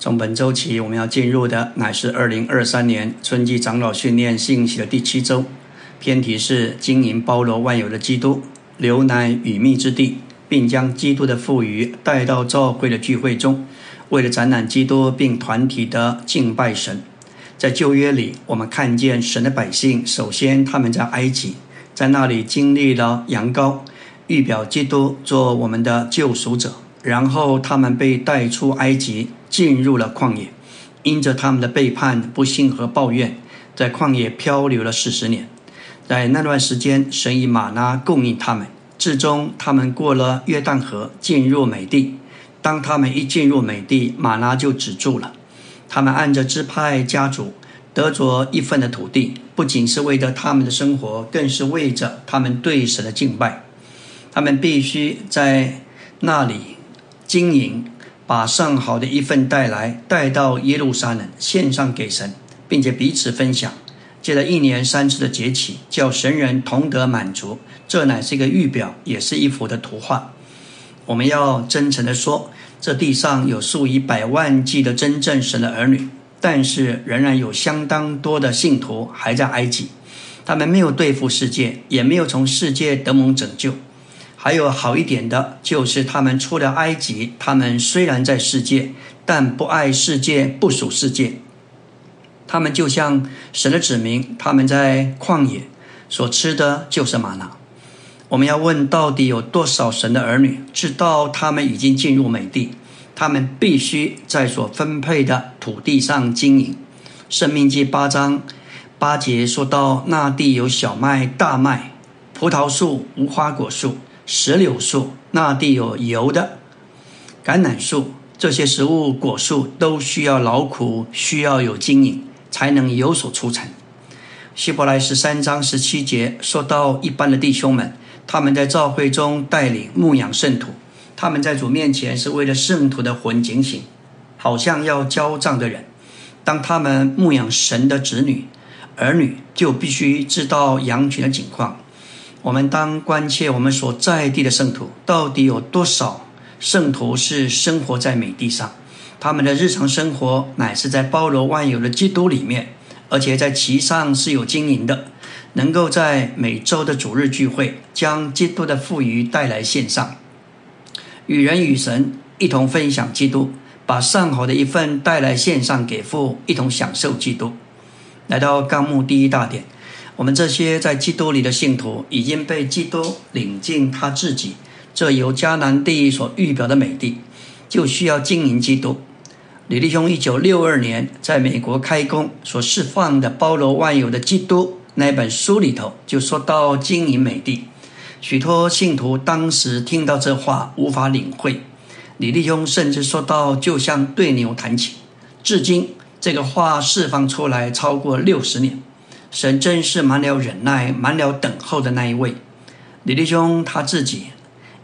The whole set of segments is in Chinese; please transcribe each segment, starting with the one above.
从本周起，我们要进入的乃是二零二三年春季长老训练信息的第七周，偏题是经营包罗万有的基督，流奶与蜜之地，并将基督的赋予带到教会的聚会中，为了展览基督并团体的敬拜神。在旧约里，我们看见神的百姓，首先他们在埃及，在那里经历了羊羔，预表基督做我们的救赎者。然后他们被带出埃及，进入了旷野。因着他们的背叛、不幸和抱怨，在旷野漂流了四十年。在那段时间，神以马拉供应他们，至终他们过了约旦河，进入美地。当他们一进入美地，马拉就止住了。他们按着支派家族得着一份的土地，不仅是为着他们的生活，更是为着他们对神的敬拜。他们必须在那里。经营，把上好的一份带来，带到耶路撒冷献上给神，并且彼此分享。借着一年三次的节气，叫神人同得满足。这乃是一个预表，也是一幅的图画。我们要真诚的说，这地上有数以百万计的真正神的儿女，但是仍然有相当多的信徒还在埃及，他们没有对付世界，也没有从世界得蒙拯救。还有好一点的，就是他们出了埃及。他们虽然在世界，但不爱世界，不属世界。他们就像神的子民，他们在旷野所吃的就是玛瑙。我们要问，到底有多少神的儿女知道他们已经进入美地？他们必须在所分配的土地上经营。生命记八章八节说到，那地有小麦、大麦、葡萄树、无花果树。石榴树，那地有油的橄榄树，这些食物果树都需要劳苦，需要有经营，才能有所出产。希伯来十三章十七节说到一般的弟兄们，他们在教会中带领牧养圣徒，他们在主面前是为了圣徒的魂警醒，好像要交账的人。当他们牧养神的子女儿女，就必须知道羊群的景况。我们当关切我们所在地的圣徒到底有多少圣徒是生活在美地上，他们的日常生活乃是在包罗万有的基督里面，而且在其上是有经营的，能够在每周的主日聚会将基督的富余带来线上，与人与神一同分享基督，把上好的一份带来线上给父，一同享受基督。来到纲目第一大点。我们这些在基督里的信徒已经被基督领进他自己这由迦南地所预表的美地，就需要经营基督。李弟兄一九六二年在美国开工所释放的包罗万有的基督那本书里头，就说到经营美地。许多信徒当时听到这话无法领会，李弟兄甚至说到就像对牛弹琴。至今这个话释放出来超过六十年。神真是满了忍耐、满了等候的那一位。李弟兄他自己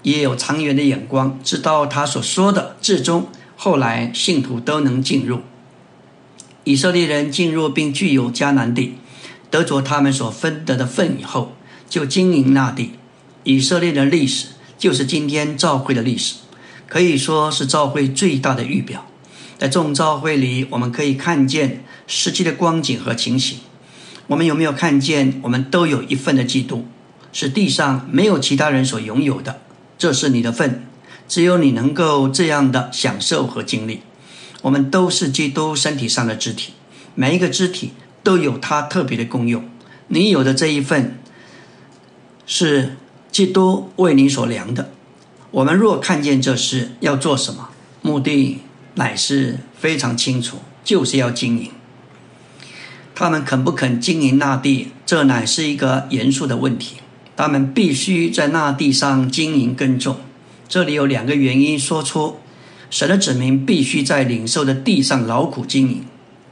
也有长远的眼光，知道他所说的至终后来信徒都能进入。以色列人进入并具有迦南地，得着他们所分得的份以后，就经营那地。以色列的历史就是今天召会的历史，可以说是召会最大的预表。在众召会里，我们可以看见实际的光景和情形。我们有没有看见？我们都有一份的基督，是地上没有其他人所拥有的。这是你的份，只有你能够这样的享受和经历。我们都是基督身体上的肢体，每一个肢体都有它特别的功用。你有的这一份，是基督为你所量的。我们若看见这事要做什么，目的乃是非常清楚，就是要经营。他们肯不肯经营那地，这乃是一个严肃的问题。他们必须在那地上经营耕种。这里有两个原因说出，神的子民必须在领受的地上劳苦经营。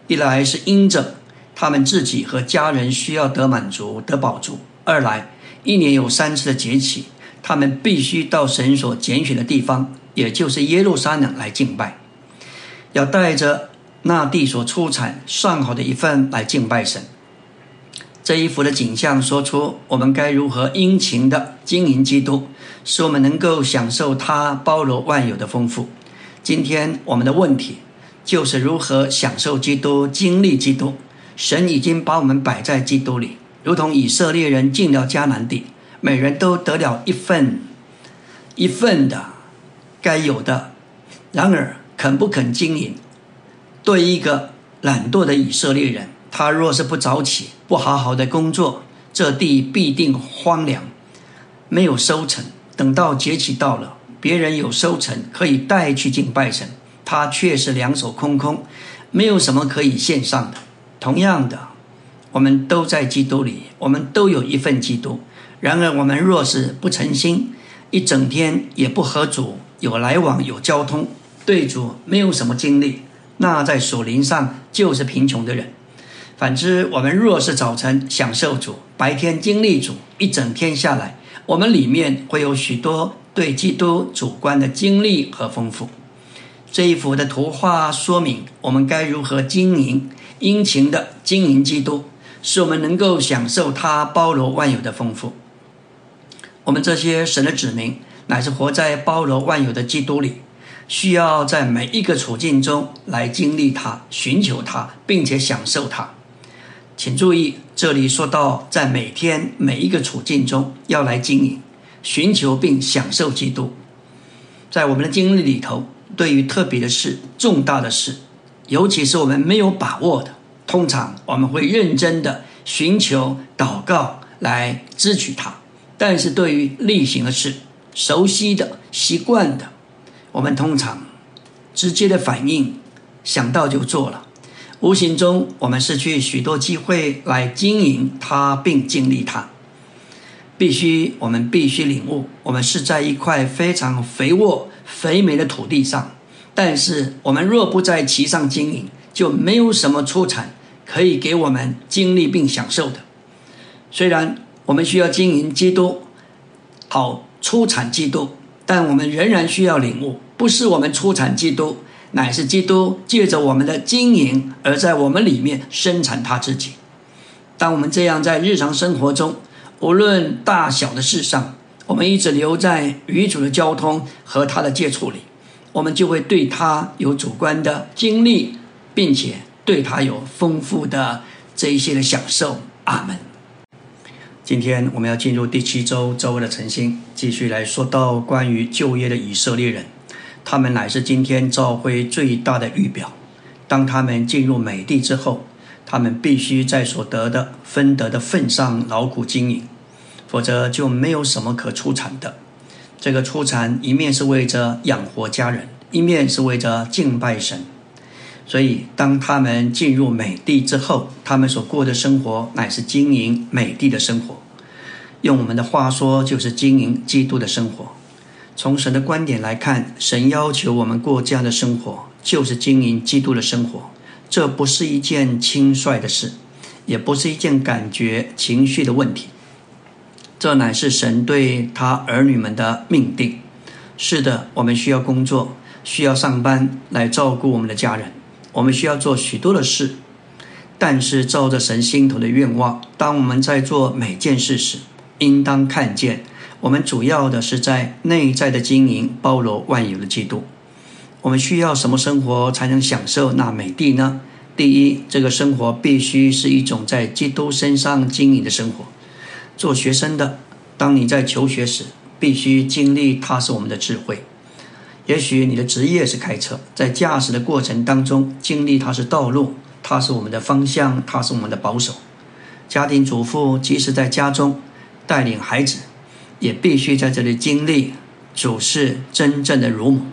一来是因着他们自己和家人需要得满足、得保住；二来一年有三次的节气，他们必须到神所拣选的地方，也就是耶路撒冷来敬拜，要带着。那地所出产上好的一份来敬拜神，这一幅的景象说出我们该如何殷勤的经营基督，使我们能够享受他包罗万有的丰富。今天我们的问题就是如何享受基督、经历基督。神已经把我们摆在基督里，如同以色列人进了迦南地，每人都得了一份一份的该有的。然而，肯不肯经营，对一个懒惰的以色列人，他若是不早起，不好好的工作，这地必定荒凉，没有收成。等到节气到了，别人有收成可以带去敬拜神，他却是两手空空，没有什么可以献上的。同样的，我们都在基督里，我们都有一份基督。然而，我们若是不诚心，一整天也不和主有来往、有交通，对主没有什么经历，那在属灵上就是贫穷的人。反之，我们若是早晨享受主，白天经历主，一整天下来。我们里面会有许多对基督主观的经历和丰富。这一幅的图画说明我们该如何经营、殷勤的经营基督，使我们能够享受他包罗万有的丰富。我们这些神的子民，乃是活在包罗万有的基督里，需要在每一个处境中来经历它、寻求它，并且享受它。请注意，这里说到在每天每一个处境中要来经营、寻求并享受基督。在我们的经历里头，对于特别的事、重大的事，尤其是我们没有把握的，通常我们会认真的寻求祷告来支取它。但是对于例行的事、熟悉的、习惯的，我们通常直接的反应，想到就做了。无形中，我们失去许多机会来经营它，并经历它。必须，我们必须领悟，我们是在一块非常肥沃、肥美的土地上。但是，我们若不在其上经营，就没有什么出产可以给我们经历并享受的。虽然我们需要经营基督，好出产基督，但我们仍然需要领悟，不是我们出产基督。乃是基督借着我们的经营，而在我们里面生产他自己。当我们这样在日常生活中，无论大小的事上，我们一直留在与主的交通和他的接触里，我们就会对他有主观的经历，并且对他有丰富的这一些的享受。阿门。今天我们要进入第七周周的晨星，继续来说到关于就业的以色列人。他们乃是今天召会最大的预表。当他们进入美地之后，他们必须在所得的分得的份上劳苦经营，否则就没有什么可出产的。这个出产一面是为着养活家人，一面是为着敬拜神。所以，当他们进入美地之后，他们所过的生活乃是经营美地的生活。用我们的话说，就是经营基督的生活。从神的观点来看，神要求我们过这样的生活，就是经营基督的生活。这不是一件轻率的事，也不是一件感觉、情绪的问题。这乃是神对他儿女们的命定。是的，我们需要工作，需要上班来照顾我们的家人，我们需要做许多的事。但是，照着神心头的愿望，当我们在做每件事时，应当看见。我们主要的是在内在的经营，包罗万有的基督。我们需要什么生活才能享受那美地呢？第一，这个生活必须是一种在基督身上经营的生活。做学生的，当你在求学时，必须经历它是我们的智慧。也许你的职业是开车，在驾驶的过程当中，经历它是道路，它是我们的方向，它是我们的保守。家庭主妇即使在家中带领孩子。也必须在这里经历主是真正的乳母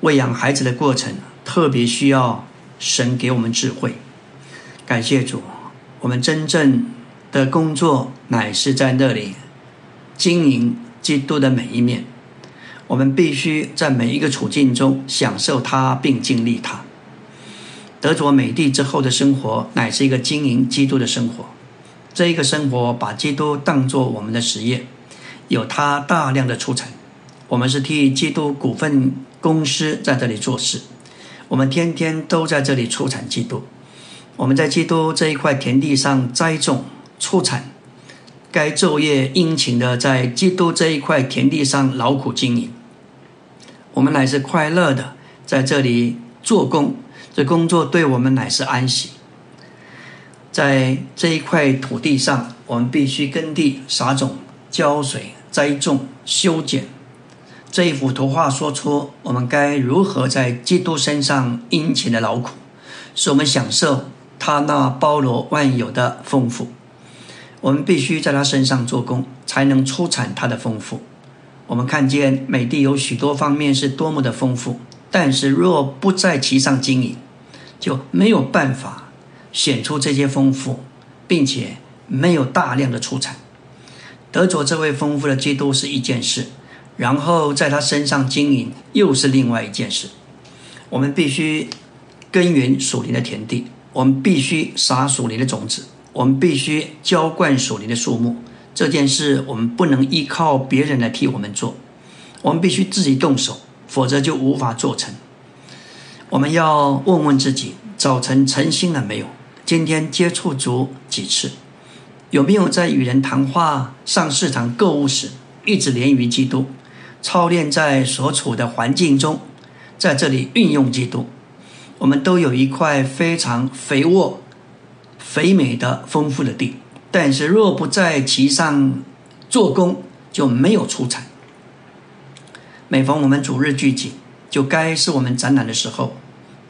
喂养孩子的过程，特别需要神给我们智慧。感谢主，我们真正的工作乃是在那里经营基督的每一面。我们必须在每一个处境中享受它，并经历它。得着美地之后的生活，乃是一个经营基督的生活。这一个生活把基督当作我们的实业。有他大量的出产，我们是替基督股份公司在这里做事，我们天天都在这里出产基督。我们在基督这一块田地上栽种出产，该昼夜殷勤的在基督这一块田地上劳苦经营。我们乃是快乐的在这里做工，这工作对我们乃是安息。在这一块土地上，我们必须耕地、撒种、浇水、栽种、修剪。这一幅图画说出我们该如何在基督身上殷勤的劳苦，使我们享受他那包罗万有的丰富。我们必须在他身上做工，才能出产他的丰富。我们看见美地有许多方面是多么的丰富，但是若不在其上经营，就没有办法显出这些丰富，并且没有大量的出产。得着这位丰富的基督是一件事。然后在他身上经营又是另外一件事。我们必须耕耘属灵的田地，我们必须撒属灵的种子，我们必须浇灌属灵的树木。这件事我们不能依靠别人来替我们做，我们必须自己动手，否则就无法做成。我们要问问自己：早晨诚心了没有？今天接触足几次？有没有在与人谈话、上市场购物时一直连于基督？操练在所处的环境中，在这里运用基督，我们都有一块非常肥沃、肥美的丰富的地。但是若不在其上做工，就没有出产。每逢我们主日聚集，就该是我们展览的时候。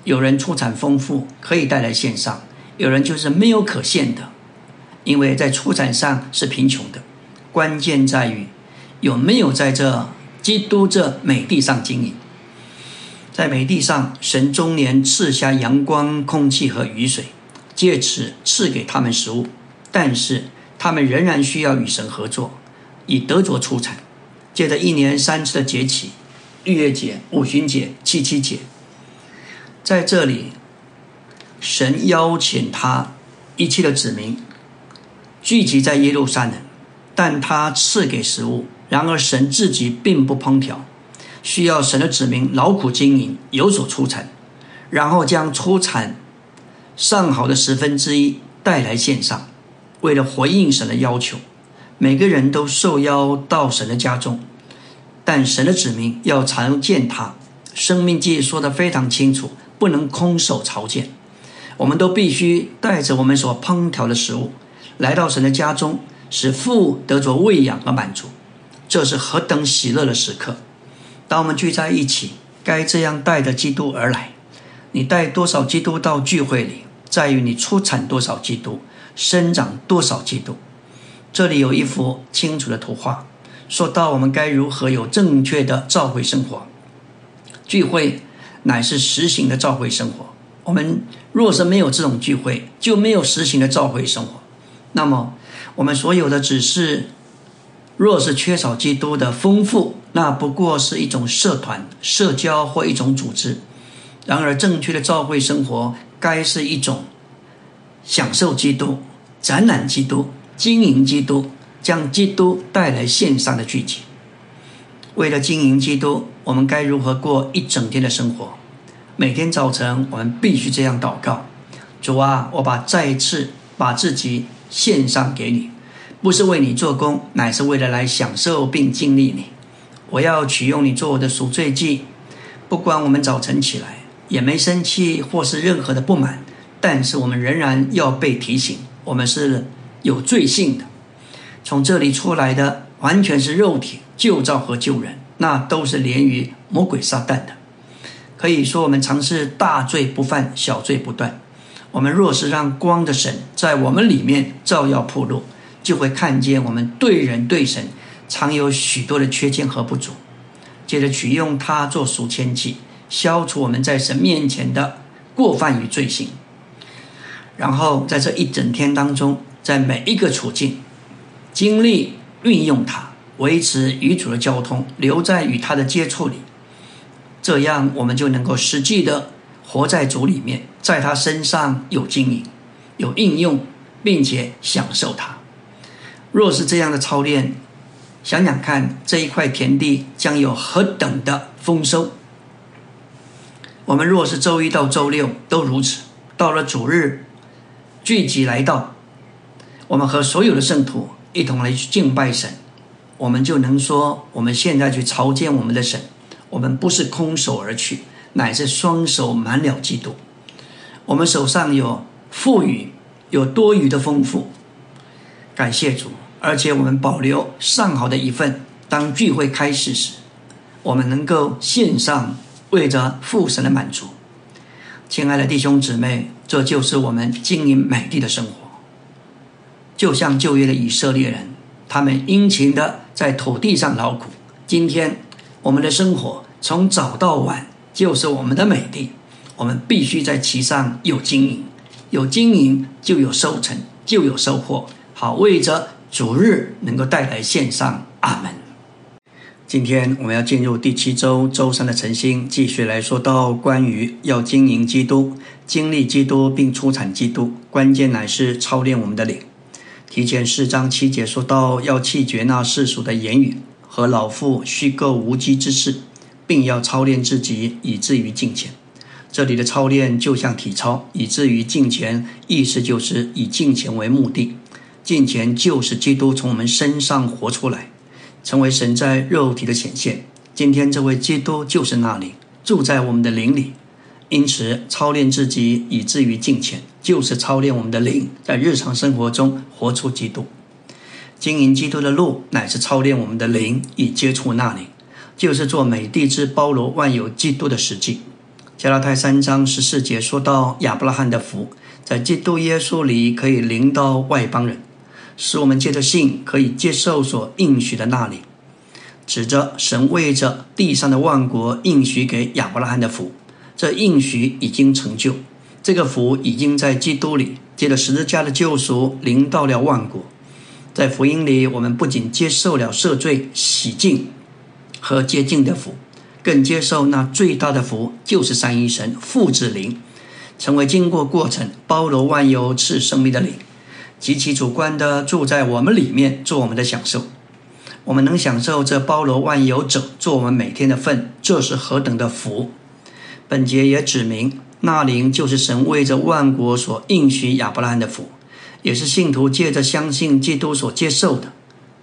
有人出产丰富，可以带来线上；有人就是没有可献的，因为在出产上是贫穷的。关键在于有没有在这。基督这美地上经营，在美地上，神终年赐下阳光、空气和雨水，借此赐给他们食物。但是他们仍然需要与神合作，以德卓出产。借着一年三次的节气，逾越节、五旬节、七七节，在这里，神邀请他一切的子民聚集在耶路撒冷，但他赐给食物。然而，神自己并不烹调，需要神的子民劳苦经营，有所出产，然后将出产上好的十分之一带来献上。为了回应神的要求，每个人都受邀到神的家中，但神的指明要常见他。生命记说的非常清楚，不能空手朝见。我们都必须带着我们所烹调的食物来到神的家中，使父得着喂养和满足。这是何等喜乐的时刻！当我们聚在一起，该这样带着基督而来。你带多少基督到聚会里，在于你出产多少基督，生长多少基督。这里有一幅清楚的图画，说到我们该如何有正确的召会生活。聚会乃是实行的召会生活。我们若是没有这种聚会，就没有实行的召会生活。那么，我们所有的只是。若是缺少基督的丰富，那不过是一种社团、社交或一种组织。然而，正确的召会生活该是一种享受基督、展览基督、经营基督、将基督带来线上的聚集。为了经营基督，我们该如何过一整天的生活？每天早晨，我们必须这样祷告：主啊，我把再次把自己献上给你。不是为你做工，乃是为了来享受并经历你。我要取用你做我的赎罪祭。不管我们早晨起来也没生气或是任何的不满，但是我们仍然要被提醒，我们是有罪性的。从这里出来的完全是肉体旧造和旧人，那都是连于魔鬼撒旦的。可以说，我们尝试大罪不犯，小罪不断。我们若是让光的神在我们里面照耀铺路。就会看见我们对人对神常有许多的缺陷和不足，接着取用它做赎签器，消除我们在神面前的过犯与罪行。然后在这一整天当中，在每一个处境经历运用它，维持与主的交通，留在与他的接触里，这样我们就能够实际的活在主里面，在他身上有经营、有应用，并且享受它。若是这样的操练，想想看，这一块田地将有何等的丰收。我们若是周一到周六都如此，到了主日聚集来到，我们和所有的圣徒一同来去敬拜神，我们就能说，我们现在去朝见我们的神，我们不是空手而去，乃是双手满了基督。我们手上有富裕，有多余的丰富，感谢主。而且我们保留上好的一份，当聚会开始时，我们能够献上，为着父神的满足。亲爱的弟兄姊妹，这就是我们经营美丽的生活。就像旧约的以色列人，他们殷勤的在土地上劳苦。今天我们的生活从早到晚就是我们的美丽，我们必须在其上有经营，有经营就有收成，就有收获。好，为着主日能够带来线上，阿门。今天我们要进入第七周周三的晨星，继续来说到关于要经营基督、经历基督并出产基督，关键乃是操练我们的灵。提前四章七节说到，要弃绝那世俗的言语和老妇虚构无稽之事，并要操练自己，以至于敬虔。这里的操练就像体操，以至于敬虔，意思就是以敬虔为目的。敬虔就是基督从我们身上活出来，成为神在肉体的显现。今天这位基督就是那里住在我们的灵里。因此，操练自己以至于敬虔，就是操练我们的灵，在日常生活中活出基督。经营基督的路，乃是操练我们的灵以接触那里，就是做美地之包罗万有基督的实际。加拉太三章十四节说到亚伯拉罕的福，在基督耶稣里可以领到外邦人，使我们借着信可以接受所应许的那里，指着神为着地上的万国应许给亚伯拉罕的福。这应许已经成就，这个福已经在基督里，借着十字架的救赎，临到了万国。在福音里，我们不仅接受了赦罪、洗净和洁净的福，更接受那最大的福，就是三一神父子灵，成为经过过程、包罗万有、赐生命的灵，极其主观的住在我们里面，做我们的享受。我们能享受这包罗万有者做我们每天的份，这是何等的福！本节也指明，那灵就是神为着万国所应许亚伯拉罕的福，也是信徒借着相信基督所接受的。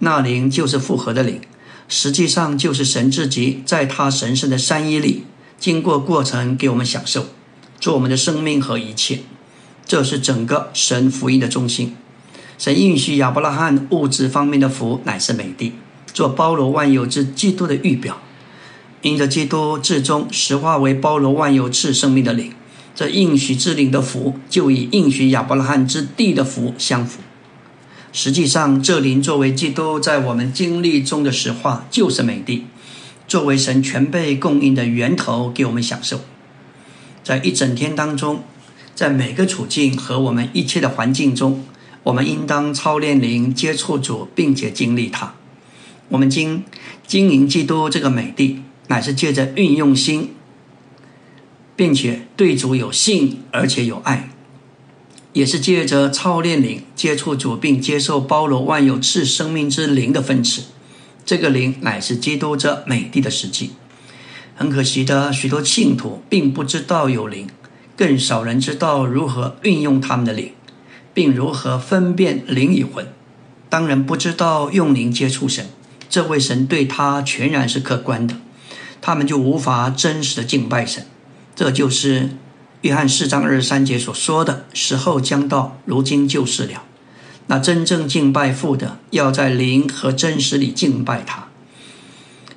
那灵就是复合的灵，实际上就是神自己在他神圣的三一里经过过程给我们享受，做我们的生命和一切。这是整个神福音的中心。神应许亚伯拉罕物质方面的福乃是美的，做包罗万有之基督的预表。因着基督至终实化为包罗万有赐生命的灵，这应许之灵的福就与应许亚伯拉罕之地的福相符。实际上，这灵作为基督在我们经历中的实化，就是美地，作为神全备供应的源头，给我们享受。在一整天当中，在每个处境和我们一切的环境中，我们应当操练灵，接触主，并且经历它。我们经经营基督这个美地。乃是借着运用心，并且对主有信，而且有爱，也是借着操练灵接触主，并接受包罗万有赐生命之灵的分赐。这个灵乃是基督这美地的实际。很可惜的，许多信徒并不知道有灵，更少人知道如何运用他们的灵，并如何分辨灵与魂。当然不知道用灵接触神，这位神对他全然是客观的。他们就无法真实的敬拜神，这就是约翰四章二十三节所说的时候将到，如今就是了。那真正敬拜父的，要在灵和真实里敬拜他，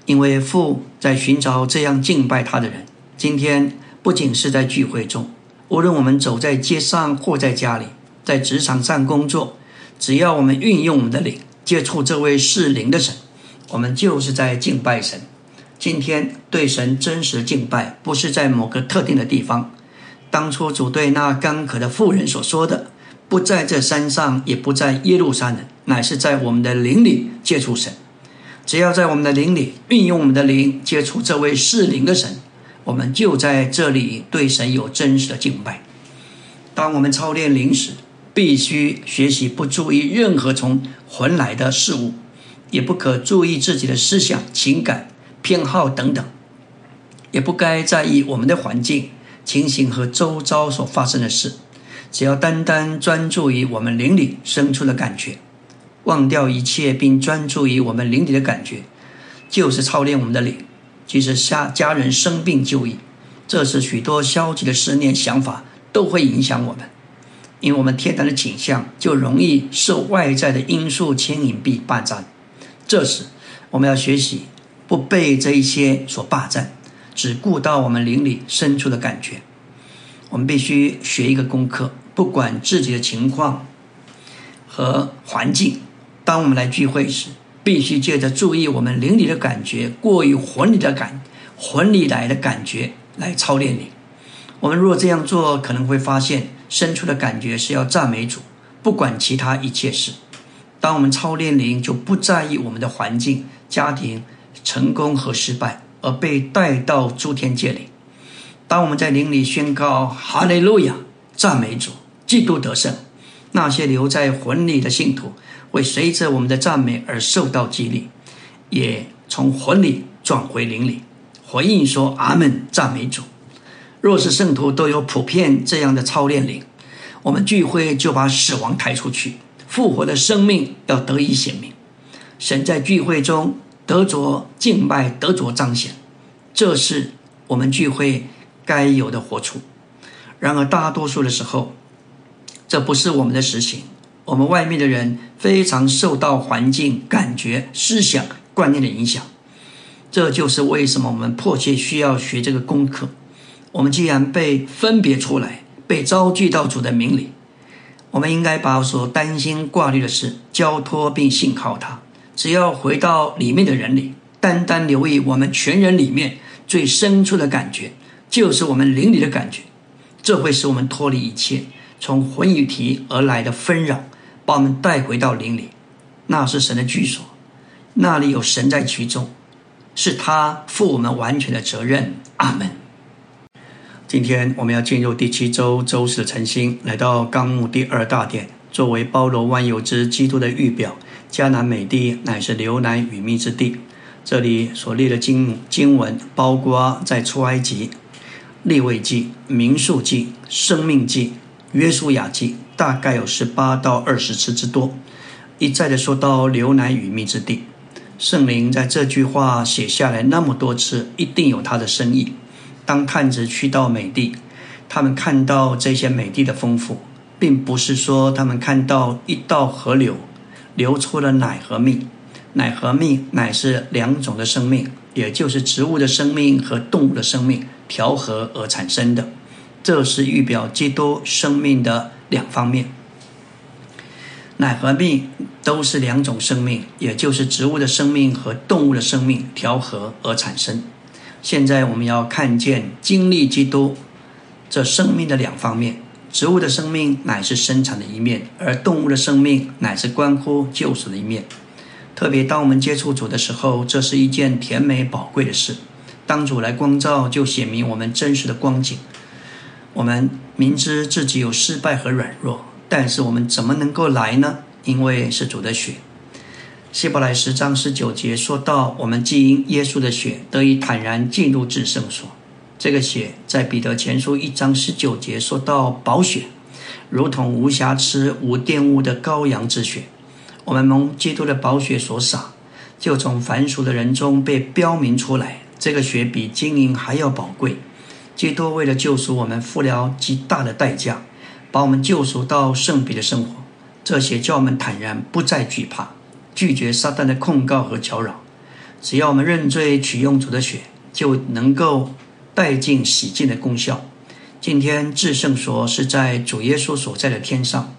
因为父在寻找这样敬拜他的人。今天不仅是在聚会中，无论我们走在街上或在家里，在职场上工作，只要我们运用我们的灵接触这位是灵的神，我们就是在敬拜神。今天对神真实敬拜，不是在某个特定的地方。当初主对那干渴的妇人所说的，不在这山上，也不在耶路撒冷，乃是在我们的灵里接触神。只要在我们的灵里运用我们的灵接触这位是灵的神，我们就在这里对神有真实的敬拜。当我们操练灵时，必须学习不注意任何从魂来的事物，也不可注意自己的思想情感。偏好等等，也不该在意我们的环境、情形和周遭所发生的事。只要单单专注于我们灵里生出的感觉，忘掉一切，并专注于我们灵里的感觉，就是操练我们的灵。即使家家人生病就医，这时许多消极的思念、想法都会影响我们，因为我们天然的景象就容易受外在的因素牵引并霸占。这时，我们要学习不被这一些所霸占，只顾到我们灵里深处的感觉。我们必须学一个功课，不管自己的情况和环境，当我们来聚会时，必须借着注意我们灵里的感觉，过于魂里的感，魂里来的感觉。来操练你。我们若这样做，可能会发现生出的感觉是要赞美主，不管其他一切事。当我们操练灵，就不在意我们的环境、家庭、成功和失败，而被带到诸天界里。当我们在灵里宣告哈利路亚，赞美主，基督得胜，那些留在魂里的信徒会随着我们的赞美而受到激励，也从魂里转回灵里。回应说：“阿门，赞美主。若是圣徒都有普遍这样的操练灵，我们聚会就把死亡抬出去，复活的生命要得以显明。神在聚会中得着敬拜，得着彰显，这是我们聚会该有的活出。然而，大多数的时候，这不是我们的实情。我们外面的人非常受到环境、感觉、思想、观念的影响。”这就是为什么我们迫切需要学这个功课。我们既然被分别出来，被招聚到主的名里，我们应该把所担心挂虑的事交托并信靠他。只要回到里面的人里，单单留意我们全人里面最深处的感觉，就是我们灵里的感觉，这会使我们脱离一切从魂与体而来的纷扰，把我们带回到灵里。那是神的居所，那里有神在其中。是他负我们完全的责任。阿门。今天我们要进入第七周周四的晨星，来到纲目第二大点，作为包罗万有之基督的预表。迦南美地乃是流奶与蜜之地。这里所列的经经文，包括在出埃及、立位记、民数记、生命记、约书亚记，大概有十八到二十次之多，一再的说到流奶与蜜之地。圣灵在这句话写下来那么多次，一定有他的深意。当探子去到美地，他们看到这些美地的丰富，并不是说他们看到一道河流流出了奶和蜜。奶和蜜乃是两种的生命，也就是植物的生命和动物的生命调和而产生的。这是预表基督生命的两方面。奶和蜜都是两种生命，也就是植物的生命和动物的生命调和而产生。现在我们要看见经历基督这生命的两方面：植物的生命乃是生产的一面，而动物的生命乃是关乎救赎的一面。特别当我们接触主的时候，这是一件甜美宝贵的事。当主来光照，就显明我们真实的光景。我们明知自己有失败和软弱。但是我们怎么能够来呢？因为是主的血。希伯来十章十九节说到，我们既因耶稣的血得以坦然进入至圣所。这个血在彼得前书一章十九节说到宝血，如同无瑕疵、无玷污的羔羊之血。我们蒙基督的宝血所洒，就从凡俗的人中被标明出来。这个血比金银还要宝贵。基督为了救赎我们，付了极大的代价。把我们救赎到圣彼的生活，这些叫我们坦然，不再惧怕，拒绝撒旦的控告和搅扰。只要我们认罪，取用主的血，就能够带进洗净的功效。今天至圣所是在主耶稣所在的天上，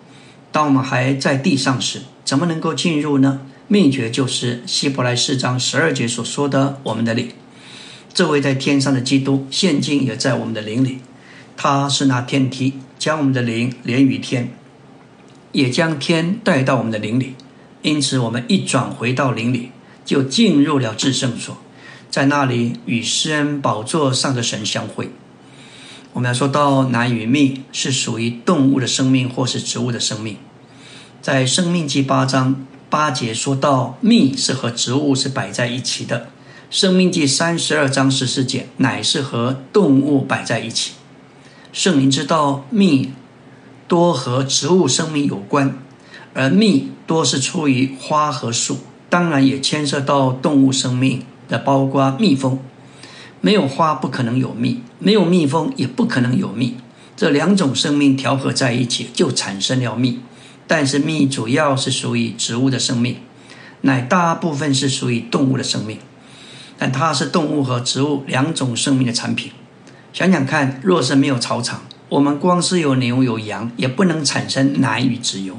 当我们还在地上时，怎么能够进入呢？秘诀就是希伯来四章十二节所说的：“我们的灵，这位在天上的基督，现今也在我们的灵里，他是那天梯。”将我们的灵连于天，也将天带到我们的灵里。因此，我们一转回到灵里，就进入了至圣所，在那里与施恩宝座上的神相会。我们要说到奶与蜜是属于动物的生命，或是植物的生命。在《生命记》八章八节说到蜜是和植物是摆在一起的，《生命记》三十二章十四节奶是和动物摆在一起。圣灵知道蜜多和植物生命有关，而蜜多是出于花和树，当然也牵涉到动物生命的，包括蜜蜂。没有花不可能有蜜，没有蜜蜂也不可能有蜜。这两种生命调和在一起，就产生了蜜。但是蜜主要是属于植物的生命，奶大部分是属于动物的生命。但它是动物和植物两种生命的产品。想想看，若是没有草场，我们光是有牛有羊，也不能产生奶与脂油。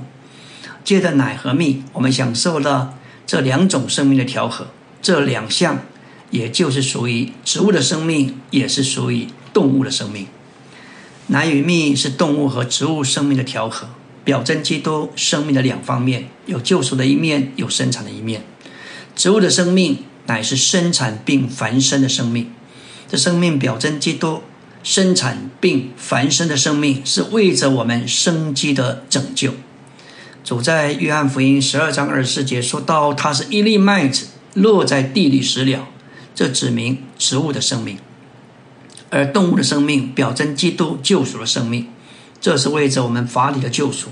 借着奶和蜜，我们享受了这两种生命的调和。这两项，也就是属于植物的生命，也是属于动物的生命。奶与蜜是动物和植物生命的调和，表征基督生命的两方面：有救赎的一面，有生产的一面。植物的生命乃是生产并繁生的生命，这生命表征基督生产并繁生的生命，是为着我们生机的拯救。主在约翰福音十二章二十四节说到：“他是一粒麦子落在地里死了。”这指明植物的生命。而动物的生命表征基督救赎的生命，这是为着我们法理的救赎。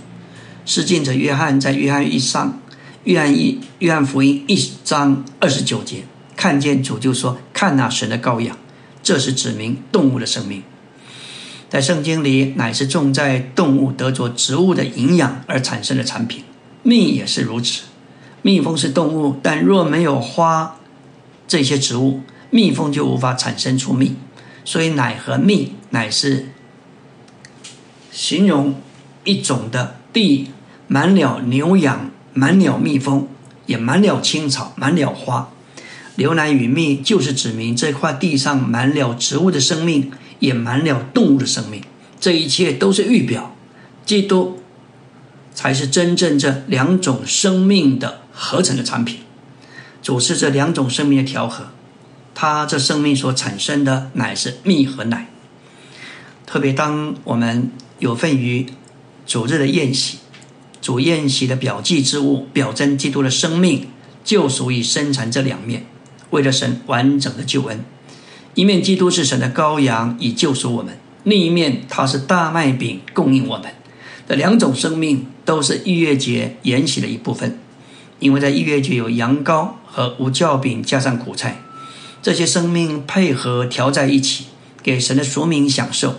施浸者约翰在约翰一章、约翰一、约翰福音一章二十九节看见主就说：“看那神的羔羊。”这是指明动物的生命。在圣经里，乃是种在动物得着植物的营养而产生的产品。蜜也是如此。蜜蜂是动物，但若没有花这些植物，蜜蜂就无法产生出蜜。所以，奶和蜜乃是形容一种的地满了牛羊，满了蜜蜂，也满了青草，满了花。牛奶与蜜就是指明这块地上满了植物的生命，隐瞒了动物的生命。这一切都是预表，基督才是真正这两种生命的合成的产品，主是这两种生命的调和。它这生命所产生的乃是蜜和奶。特别当我们有份于主日的宴席，主宴席的表记之物，表征基督的生命，就属于生产这两面，为了神完整的救恩。一面基督是神的羔羊，以救赎我们；另一面他是大麦饼，供应我们。这两种生命都是逾越节筵席的一部分，因为在逾越节有羊羔和无酵饼，加上苦菜。这些生命配合调在一起，给神的属民享受。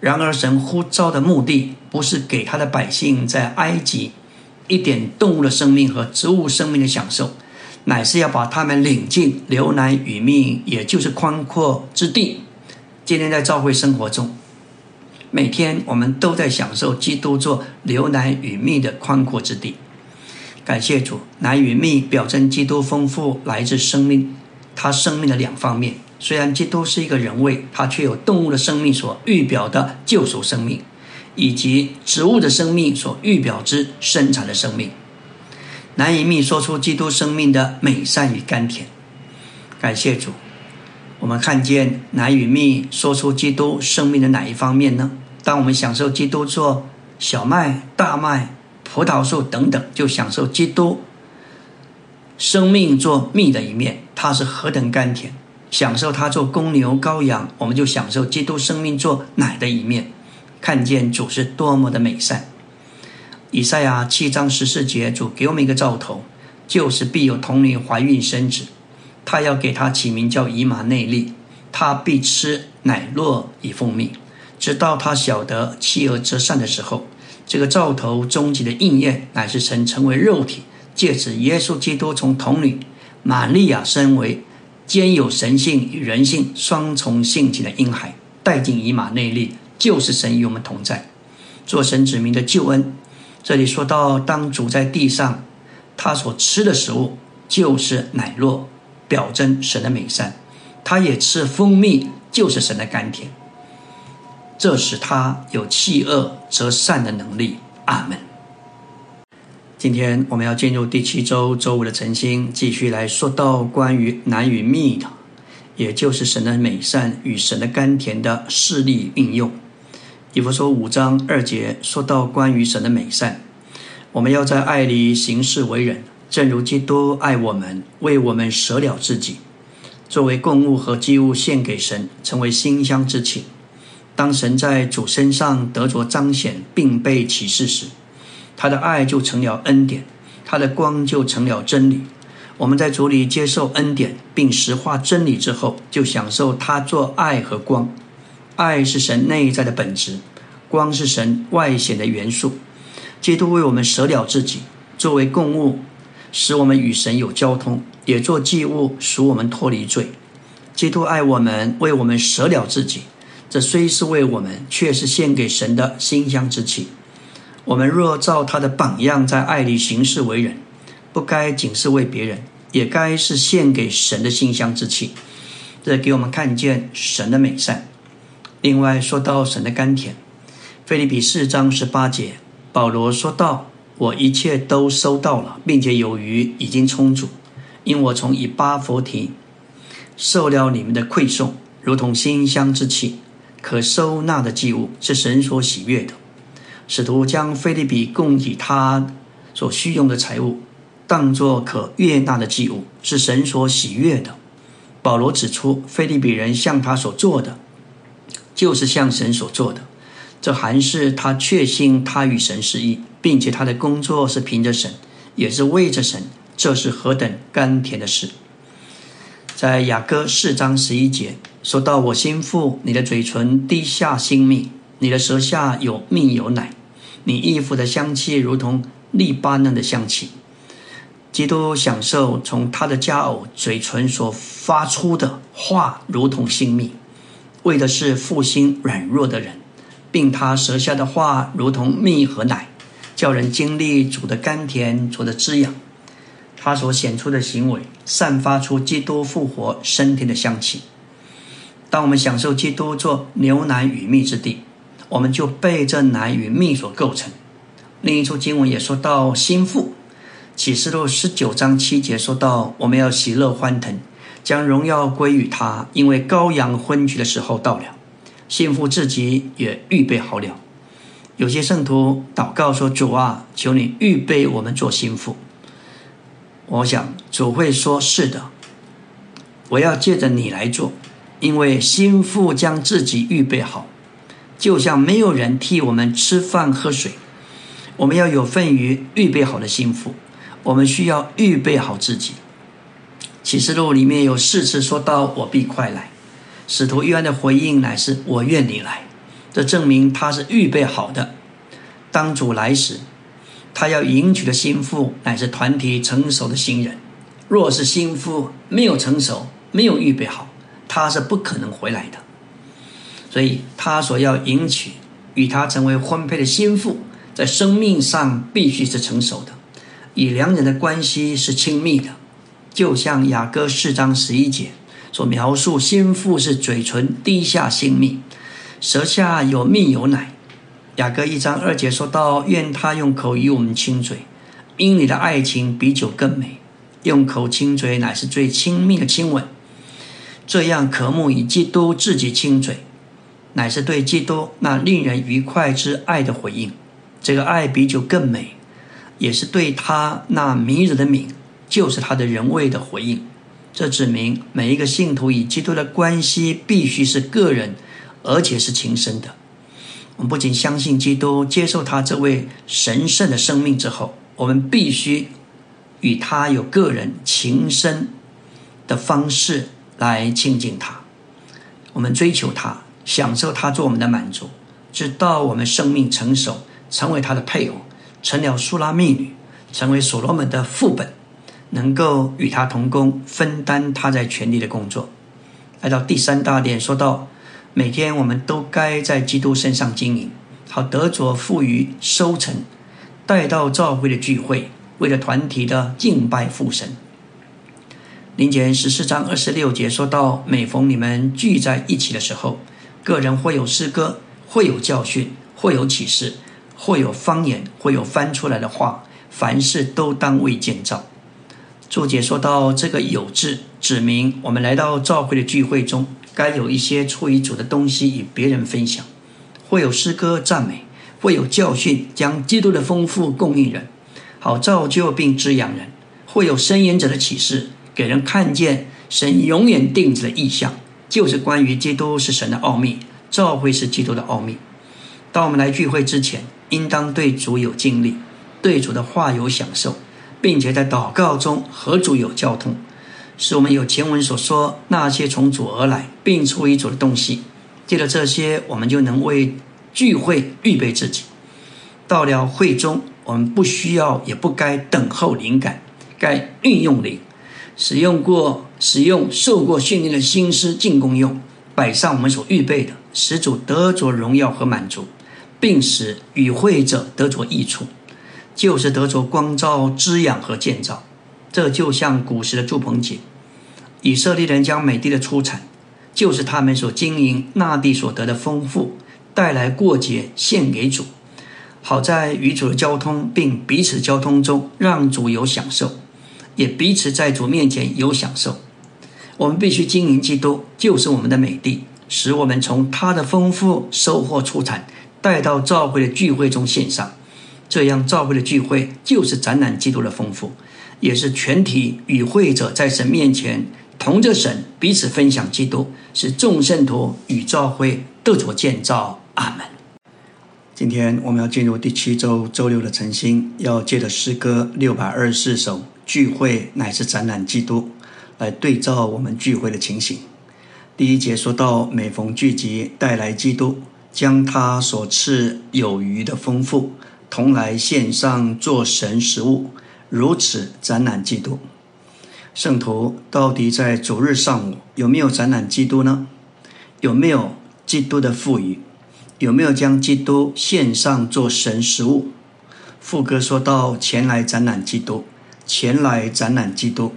然而，神呼召的目的不是给他的百姓在埃及一点动物的生命和植物生命的享受，乃是要把他们领进流奶与蜜，也就是宽阔之地。今天在教会生活中，每天我们都在享受基督做流奶与蜜的宽阔之地。感谢主，奶与蜜表征基督丰富来自生命。他生命的两方面，虽然基督是一个人位，他却有动物的生命所预表的救赎生命，以及植物的生命所预表之生产的生命。难以密说出基督生命的美善与甘甜。感谢主，我们看见难与密说出基督生命的哪一方面呢？当我们享受基督做小麦、大麦、葡萄树等等，就享受基督。生命做蜜的一面，它是何等甘甜；享受它做公牛羔羊，我们就享受基督生命做奶的一面，看见主是多么的美善。以赛亚七章十四节，主给我们一个兆头，就是必有童女怀孕生子，他要给他起名叫以马内利，他必吃奶酪以蜂蜜，直到他晓得妻儿折善的时候。这个兆头终极的应验，乃是神成为肉体。借此，耶稣基督从童女玛利亚身为兼有神性与人性双重性情的婴孩，带进以马内利，就是神与我们同在，做神子民的救恩。这里说到，当主在地上，他所吃的食物就是奶酪，表征神的美善；他也吃蜂蜜，就是神的甘甜。这使他有弃恶择善的能力。阿门。今天我们要进入第七周周五的晨星，继续来说到关于男与蜜的，也就是神的美善与神的甘甜的势力运用。以弗所五章二节说到关于神的美善，我们要在爱里行事为人，正如基督爱我们，为我们舍了自己，作为供物和祭物献给神，成为馨香之气。当神在主身上得着彰显，并被启示时。他的爱就成了恩典，他的光就成了真理。我们在主里接受恩典并实化真理之后，就享受他做爱和光。爱是神内在的本质，光是神外显的元素。基督为我们舍了自己，作为供物，使我们与神有交通；也做祭物，使我们脱离罪。基督爱我们，为我们舍了自己。这虽是为我们，却是献给神的馨香之气。我们若照他的榜样，在爱里行事为人。不该仅是为别人，也该是献给神的馨香之气。这给我们看见神的美善。另外说到神的甘甜，菲利比四章十八节，保罗说道：“我一切都收到了，并且有余，已经充足，因我从以巴弗提受了你们的馈送，如同馨香之气，可收纳的祭物，是神所喜悦的。”使徒将菲利比供给他所需用的财物。当作可悦纳的祭物，是神所喜悦的。保罗指出，菲利比人向他所做的，就是向神所做的。这还是他确信他与神是一，并且他的工作是凭着神，也是为着神。这是何等甘甜的事！在雅歌四章十一节说到：“我心腹，你的嘴唇滴下新蜜，你的舌下有蜜有奶，你衣服的香气如同利巴嫩的香气。”基督享受从他的佳偶嘴唇所发出的话，如同性命，为的是复兴软弱的人，并他舌下的话如同蜜和奶，叫人经历主的甘甜、主的滋养。他所显出的行为，散发出基督复活身体的香气。当我们享受基督做牛奶与蜜之地，我们就被这奶与蜜所构成。另一处经文也说到心腹。启示录十九章七节说到：“我们要喜乐欢腾，将荣耀归于他，因为羔羊婚娶的时候到了，幸福自己也预备好了。”有些圣徒祷告说：“主啊，求你预备我们做心腹。”我想主会说：“是的，我要借着你来做，因为心腹将自己预备好，就像没有人替我们吃饭喝水，我们要有份于预备好的心腹。”我们需要预备好自己。启示录里面有四次说到“我必快来”，使徒约翰的回应乃是“我愿你来”，这证明他是预备好的。当主来时，他要迎娶的心腹乃是团体成熟的新人。若是心腹没有成熟、没有预备好，他是不可能回来的。所以，他所要迎娶与他成为婚配的心腹，在生命上必须是成熟的。与两人的关系是亲密的，就像雅歌四章十一节所描述，心腹是嘴唇滴下性命，舌下有蜜有奶。雅歌一章二节说到，愿他用口与我们亲嘴，因你的爱情比酒更美。用口亲嘴乃是最亲密的亲吻，这样渴慕与基督自己亲嘴，乃是对基督那令人愉快之爱的回应。这个爱比酒更美。也是对他那迷人的名，就是他的人位的回应。这指明每一个信徒与基督的关系必须是个人，而且是情深的。我们不仅相信基督，接受他这位神圣的生命之后，我们必须与他有个人情深的方式来亲近他。我们追求他，享受他做我们的满足，直到我们生命成熟，成为他的配偶。成了苏拉密女，成为所罗门的副本，能够与他同工，分担他在权力的工作。来到第三大点，说到每天我们都该在基督身上经营，好得着富余收成，带到教会的聚会，为了团体的敬拜父神。林前十四章二十六节说到，每逢你们聚在一起的时候，个人会有诗歌，会有教训，会有启示。会有方言，会有翻出来的话，凡事都当为建造。注解说到这个“有”字，指明我们来到教会的聚会中，该有一些出于主的东西与别人分享。会有诗歌赞美，会有教训，将基督的丰富供应人，好造就并滋养人。会有伸言者的启示，给人看见神永远定制的意象，就是关于基督是神的奥秘，教会是基督的奥秘。当我们来聚会之前，应当对主有经历，对主的话有享受，并且在祷告中和主有交通，使我们有前文所说那些从主而来并出于主的东西。借着这些，我们就能为聚会预备自己。到了会中，我们不需要也不该等候灵感，该运用灵，使用过使用受过训练的心思进攻用，摆上我们所预备的，使主得着荣耀和满足，并使与会者得着益处。就是得着光照、滋养和建造，这就像古时的祝棚节。以色列人将美地的出产，就是他们所经营那地所得的丰富，带来过节献给主，好在与主的交通并彼此交通中，让主有享受，也彼此在主面前有享受。我们必须经营基督，就是我们的美地，使我们从他的丰富收获出产，带到教会的聚会中献上。这样召会的聚会，就是展览基督的丰富，也是全体与会者在神面前同着神彼此分享基督，是众圣徒与召会得着建造。阿门。今天我们要进入第七周周六的晨星，要借着诗歌六百二十四首聚会乃是展览基督，来对照我们聚会的情形。第一节说到每逢聚集，带来基督，将他所赐有余的丰富。同来献上做神食物，如此展览基督。圣徒到底在主日上午有没有展览基督呢？有没有基督的赋予？有没有将基督献上做神食物？副歌说到前来展览基督，前来展览基督，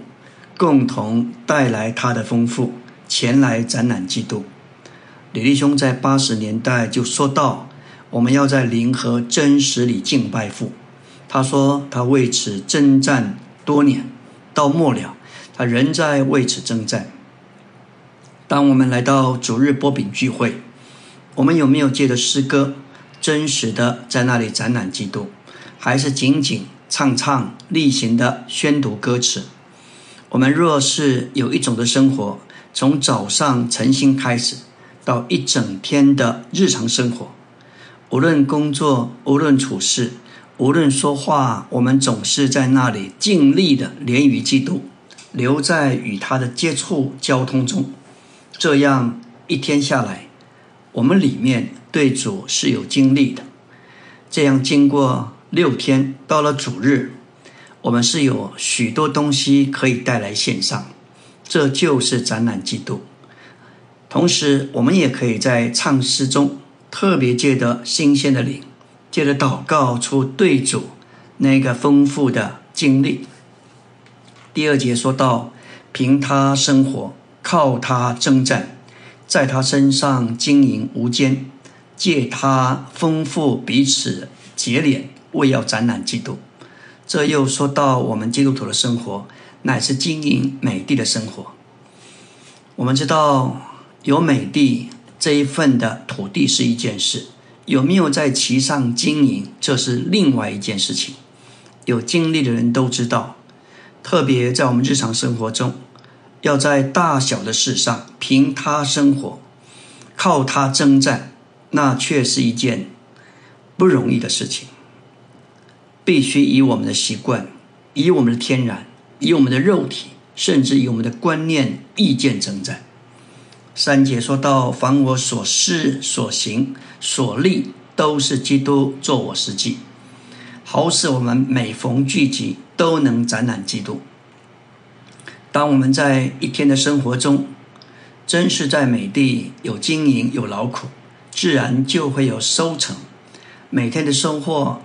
共同带来他的丰富，前来展览基督。李立兄在八十年代就说到。我们要在灵和真实里敬拜父。他说他为此征战多年，到末了，他仍在为此征战。当我们来到主日波饼聚会，我们有没有借着诗歌真实的在那里展览基督，还是仅仅唱唱例行的宣读歌词？我们若是有一种的生活，从早上晨星开始，到一整天的日常生活。无论工作，无论处事，无论说话，我们总是在那里尽力的连于基督，留在与他的接触交通中。这样一天下来，我们里面对主是有经历的。这样经过六天，到了主日，我们是有许多东西可以带来线上，这就是展览基督。同时，我们也可以在唱诗中。特别借得新鲜的灵，借着祷告出对主那个丰富的经历。第二节说到，凭他生活，靠他征战，在他身上经营无间，借他丰富彼此结连，为要展览基督。这又说到我们基督徒的生活，乃是经营美地的生活。我们知道有美地。这一份的土地是一件事，有没有在其上经营，这是另外一件事情。有经历的人都知道，特别在我们日常生活中，要在大小的事上凭他生活，靠他征战，那却是一件不容易的事情。必须以我们的习惯，以我们的天然，以我们的肉体，甚至以我们的观念、意见征战。三节说到：“凡我所思、所行、所立，都是基督做我实际，好使我们每逢聚集都能展览基督。当我们在一天的生活中，真是在美地有经营、有劳苦，自然就会有收成。每天的收获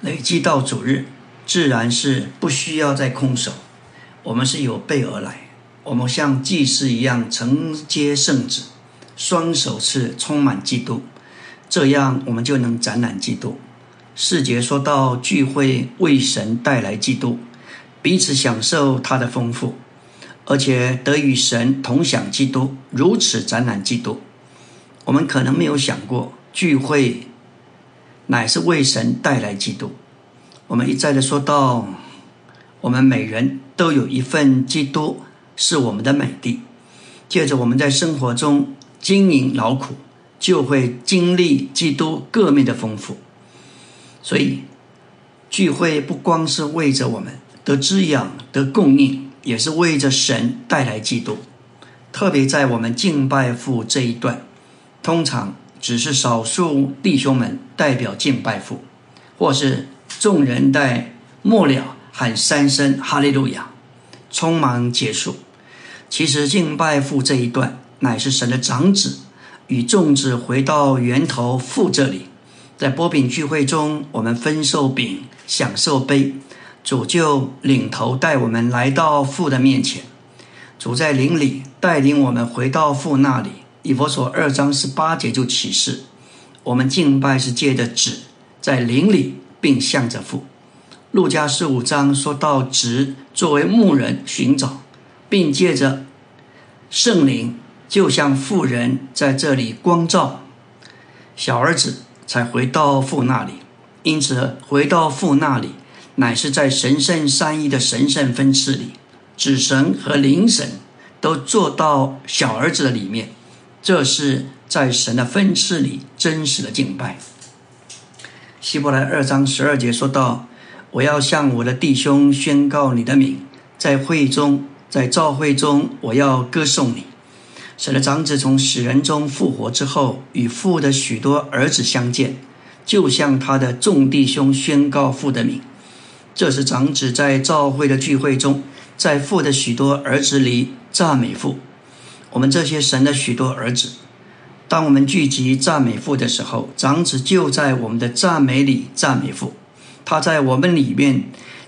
累积到主日，自然是不需要再空手，我们是有备而来。”我们像祭司一样承接圣旨，双手是充满基督，这样我们就能展览基督。四节说到聚会为神带来基督，彼此享受他的丰富，而且得与神同享基督，如此展览基督。我们可能没有想过，聚会乃是为神带来基督。我们一再的说到，我们每人都有一份基督。是我们的美地，借着我们在生活中经营劳苦，就会经历基督各面的丰富。所以，聚会不光是为着我们得滋养、得供应，也是为着神带来基督。特别在我们敬拜父这一段，通常只是少数弟兄们代表敬拜父，或是众人在末了喊三声哈利路亚，匆忙结束。其实敬拜父这一段，乃是神的长子与众子回到源头父这里。在波饼聚会中，我们分受饼，享受杯，主就领头带我们来到父的面前。主在灵里带领我们回到父那里。以佛所二章十八节就启示，我们敬拜是借着子在灵里，并向着父。路加十五章说到子作为牧人寻找，并借着圣灵，就像妇人在这里光照小儿子。才回到父那里，因此回到父那里，乃是在神圣三一的神圣分次里，子神和灵神都做到小儿子的里面。这是在神的分次里真实的敬拜。希伯来二章十二节说到：“我要向我的弟兄宣告你的名，在会中，在召会中，我要歌颂你。”神的长子从死人中复活之后，与父的许多儿子相见，就向他的众弟兄宣告父的名。这是长子在召会的聚会中，在父的许多儿子里赞美父。我们这些神的许多儿子，当我们聚集赞美父的时候，长子就在我们的赞美里赞美父。他在我们里面，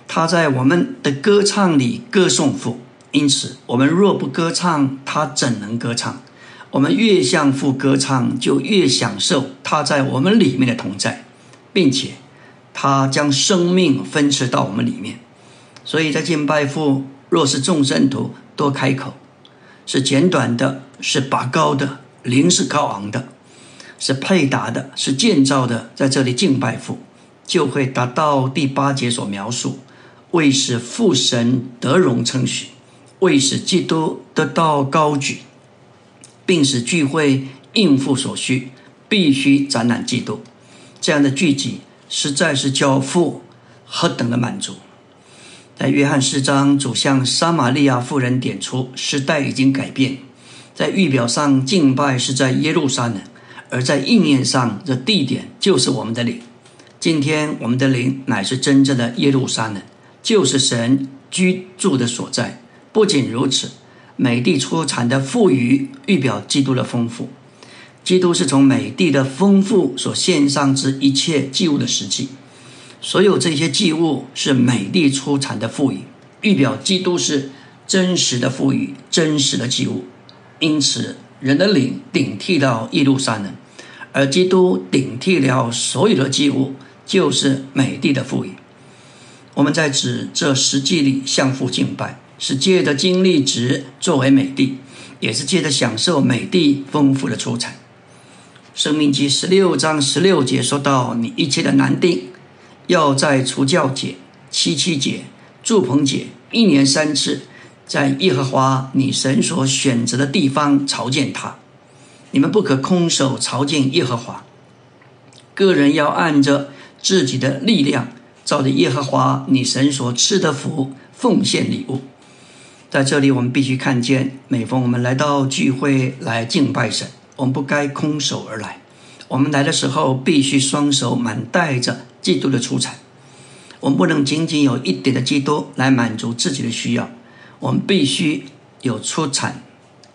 他在我们的歌唱里歌颂父。因此，我们若不歌唱，他怎能歌唱？我们越向父歌唱，就越享受他在我们里面的同在，并且他将生命分赐到我们里面。所以在敬拜父，若是众圣徒多开口，是简短的，是拔高的，灵是高昂的，是配搭的，是建造的，在这里敬拜父，就会达到第八节所描述，为使父神得荣称许。为使基督得到高举，并使聚会应付所需，必须展览基督。这样的聚集实在是交付何等的满足！在约翰四章，主向撒玛利亚妇人点出，时代已经改变。在预表上，敬拜是在耶路撒冷；而在意念上，这地点就是我们的灵。今天，我们的灵乃是真正的耶路撒冷，就是神居住的所在。不仅如此，美地出产的富余预表基督的丰富。基督是从美地的丰富所献上之一切祭物的实际。所有这些祭物是美地出产的富余，预表基督是真实的富余、真实的祭物。因此，人的灵顶替了耶路撒冷，而基督顶替了所有的祭物，就是美地的富余。我们在指这实际里向父敬拜。是借着经历值作为美地，也是借着享受美地丰富的出产。生命记十六章十六节说到：“你一切的难定，要在除教节、七七节、祝棚节一年三次，在耶和华你神所选择的地方朝见他。你们不可空手朝见耶和华，个人要按着自己的力量，照着耶和华你神所赐的福奉献礼物。”在这里，我们必须看见，每逢我们来到聚会来敬拜神，我们不该空手而来。我们来的时候，必须双手满带着基督的出产。我们不能仅仅有一点的基督来满足自己的需要，我们必须有出产，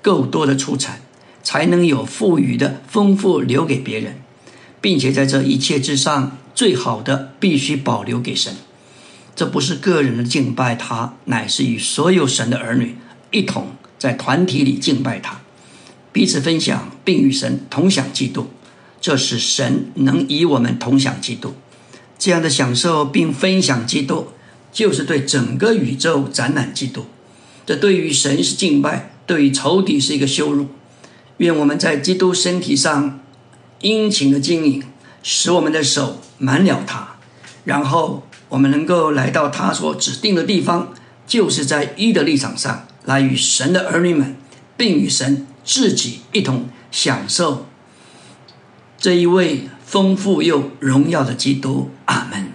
够多的出产，才能有富裕的丰富留给别人，并且在这一切之上，最好的必须保留给神。这不是个人的敬拜他，乃是与所有神的儿女一同在团体里敬拜他，彼此分享，并与神同享基督。这使神能与我们同享基督。这样的享受并分享基督，就是对整个宇宙展览基督。这对于神是敬拜，对于仇敌是一个羞辱。愿我们在基督身体上殷勤的经营，使我们的手满了他，然后。我们能够来到他所指定的地方，就是在一的立场上来与神的儿女们，并与神自己一同享受这一位丰富又荣耀的基督阿门。